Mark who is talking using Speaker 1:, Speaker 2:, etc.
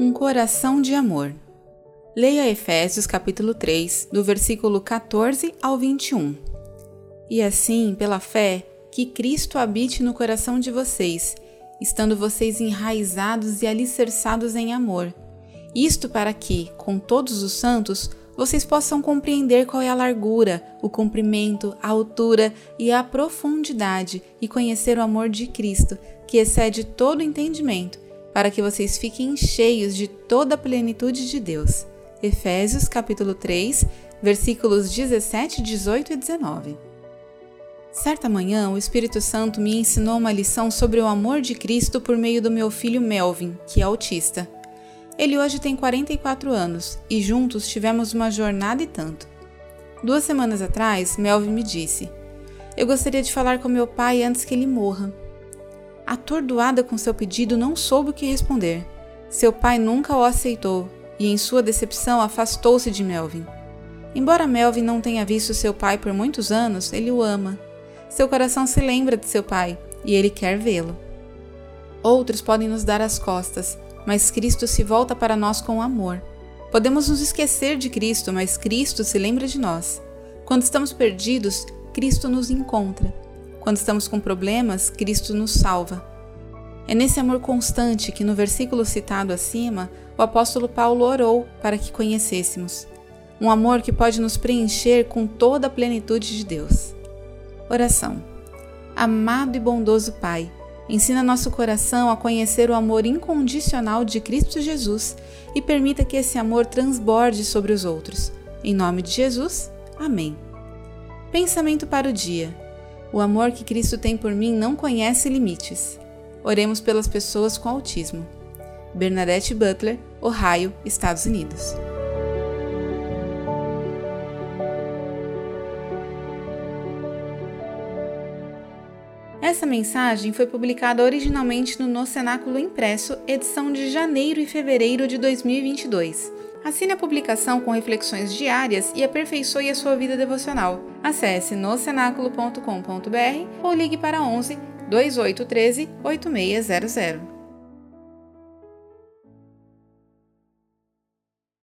Speaker 1: Um coração de amor. Leia Efésios capítulo 3, do versículo 14 ao 21. E assim, pela fé, que Cristo habite no coração de vocês, estando vocês enraizados e alicerçados em amor. Isto para que, com todos os santos, vocês possam compreender qual é a largura, o comprimento, a altura e a profundidade e conhecer o amor de Cristo, que excede todo entendimento para que vocês fiquem cheios de toda a plenitude de Deus. Efésios capítulo 3, versículos 17, 18 e 19. Certa manhã, o Espírito Santo me ensinou uma lição sobre o amor de Cristo por meio do meu filho Melvin, que é autista. Ele hoje tem 44 anos e juntos tivemos uma jornada e tanto. Duas semanas atrás, Melvin me disse: Eu gostaria de falar com meu pai antes que ele morra atordoada com seu pedido, não soube o que responder. Seu pai nunca o aceitou e, em sua decepção, afastou-se de Melvin. Embora Melvin não tenha visto seu pai por muitos anos, ele o ama. Seu coração se lembra de seu pai e ele quer vê-lo. Outros podem nos dar as costas, mas Cristo se volta para nós com amor. Podemos nos esquecer de Cristo, mas Cristo se lembra de nós. Quando estamos perdidos, Cristo nos encontra quando estamos com problemas, Cristo nos salva. É nesse amor constante que, no versículo citado acima, o apóstolo Paulo orou para que conhecêssemos. Um amor que pode nos preencher com toda a plenitude de Deus. Oração. Amado e bondoso Pai, ensina nosso coração a conhecer o amor incondicional de Cristo Jesus e permita que esse amor transborde sobre os outros. Em nome de Jesus, amém. Pensamento para o dia. O amor que Cristo tem por mim não conhece limites. Oremos pelas pessoas com autismo. Bernadette Butler, Ohio, Estados Unidos. Essa mensagem foi publicada originalmente no No Cenáculo Impresso, edição de janeiro e fevereiro de 2022. Assine a publicação com reflexões diárias e aperfeiçoe a sua vida devocional. Acesse nocenaculo.com.br ou ligue para 11 2813 8600.